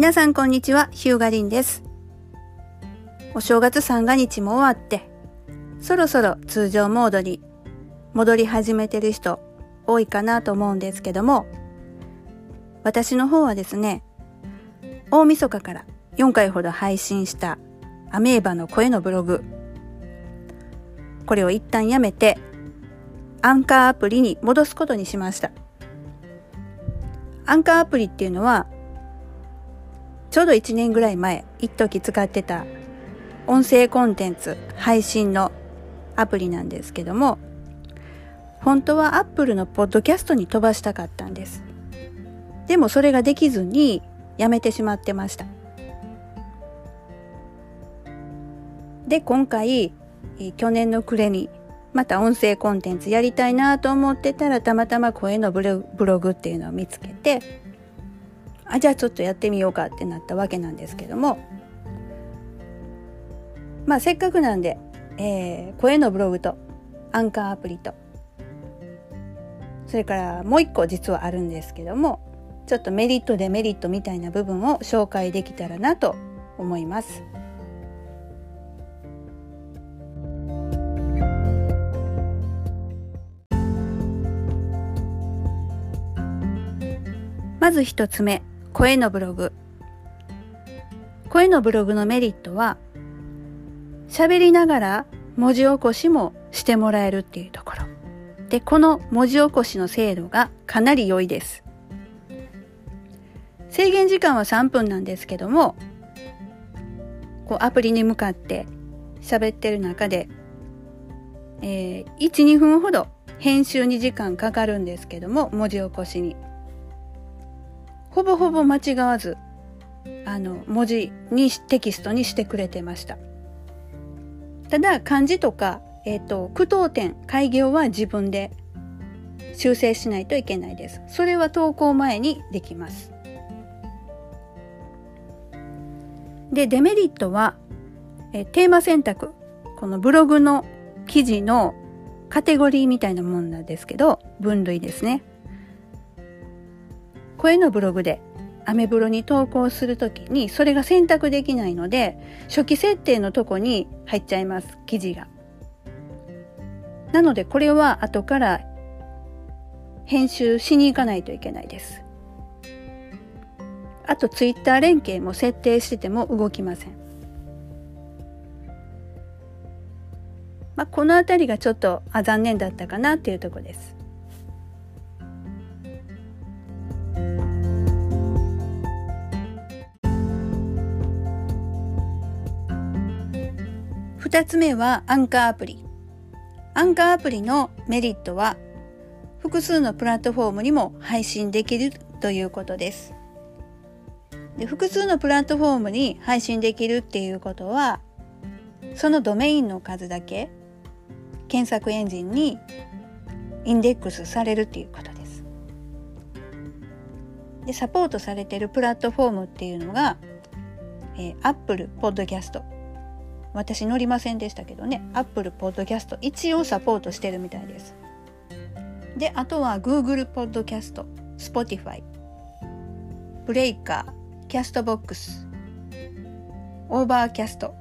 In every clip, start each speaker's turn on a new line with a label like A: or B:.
A: 皆さんこんにちは、ヒューガリンです。お正月三が日も終わって、そろそろ通常モードに戻り始めてる人多いかなと思うんですけども、私の方はですね、大晦日から4回ほど配信したアメーバの声のブログ、これを一旦やめて、アンカーアプリに戻すことにしました。アンカーアプリっていうのは、ちょうど1年ぐらい前、一時使ってた音声コンテンツ配信のアプリなんですけども、本当は Apple のポッドキャストに飛ばしたかったんです。でもそれができずにやめてしまってました。で、今回、去年の暮れにまた音声コンテンツやりたいなと思ってたらたまたま声のブログっていうのを見つけてあじゃあちょっとやってみようかってなったわけなんですけども。まあせっかくなんで、えー、声のブログとアンカーアプリと。それからもう一個実はあるんですけどもちょっとメリットデメリットみたいな部分を紹介できたらなと思います。まず一つ目、声のブログ。声のブログのメリットは、喋りながら文字起こしもしてもらえるっていうところ。で、この文字起こしの精度がかなり良いです。制限時間は3分なんですけども、こうアプリに向かって喋ってる中で、えー、1、2分ほど編集に時間かかるんですけども、文字起こしに。ほぼほぼ間違わず、あの、文字に、テキストにしてくれてました。ただ、漢字とか、えっ、ー、と、句読点、開業は自分で修正しないといけないです。それは投稿前にできます。で、デメリットは、え、テーマ選択。このブログの記事のカテゴリーみたいなもんなんですけど、分類ですね。声のブログでアメブロに投稿するときにそれが選択できないので初期設定のとこに入っちゃいます記事が。なのでこれは後から編集しに行かないといけないです。あとツイッター連携も設定してても動きません。まあ、このあたりがちょっとあ残念だったかなっていうとこです。2つ目はアンカーアプリ。アンカーアプリのメリットは複数のプラットフォームにも配信できるということです。で複数のプラットフォームに配信できるっていうことはそのドメインの数だけ検索エンジンにインデックスされるっていうことです。でサポートされてるプラットフォームっていうのが、えー、Apple Podcast 私乗りませんでしたけどね。Apple Podcast 一応サポートしてるみたいです。であとは Google Podcast Spotify ブレイカCastbox Overcast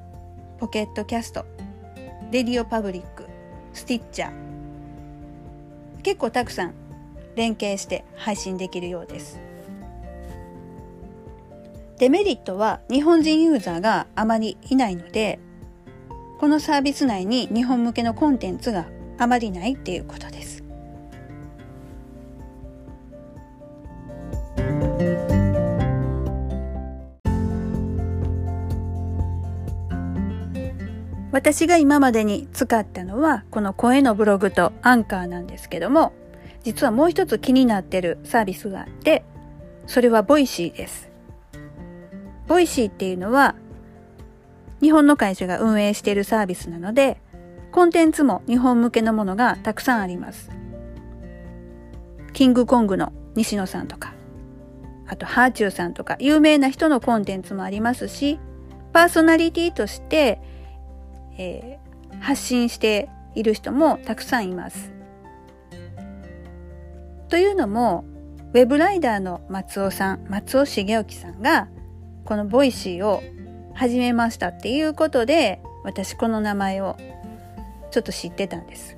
A: Pocket Casts RadioPublic Stitcher。結構たくさん連携して配信できるようです。デメリットは日本人ユーザーがあまりいないのでこのサービス内に日本向けのコンテンツがあまりないっていうことです。私が今までに使ったのはこの声のブログとアンカーなんですけども実はもう一つ気になってるサービスがあってそれは Voicy です。 Voicy っていうのは日本の会社が運営しているサービスなので、コンテンツも日本向けのものがたくさんあります。キングコングの西野さんとか、あとはあちゅうさんとか、有名な人のコンテンツもありますし、パーソナリティとして、えー、発信している人もたくさんいます。というのも、ウェブライダーの松尾さん、松尾茂起さんが、この Voicy を始めましたっていうことで私この名前をちょっと知ってたんです。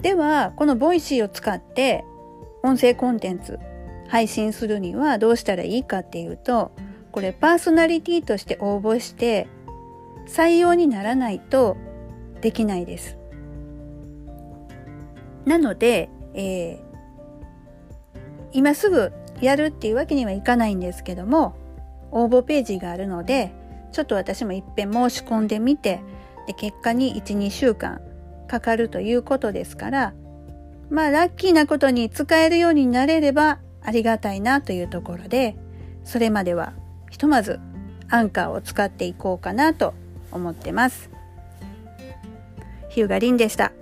A: ではこの Voicy を使って音声コンテンツ配信するにはどうしたらいいかっていうとこれパーソナリティとして応募して採用にならないとできないです。なので、えー、今すぐやるっていうわけにはいかないんですけども応募ページがあるのでちょっと私もいっぺん申し込んでみてで結果に12週間かかるということですからまあラッキーなことに使えるようになれればありがたいなというところでそれまではひとまずアンカーを使っていこうかなと思ってます。ヒューガリンでした。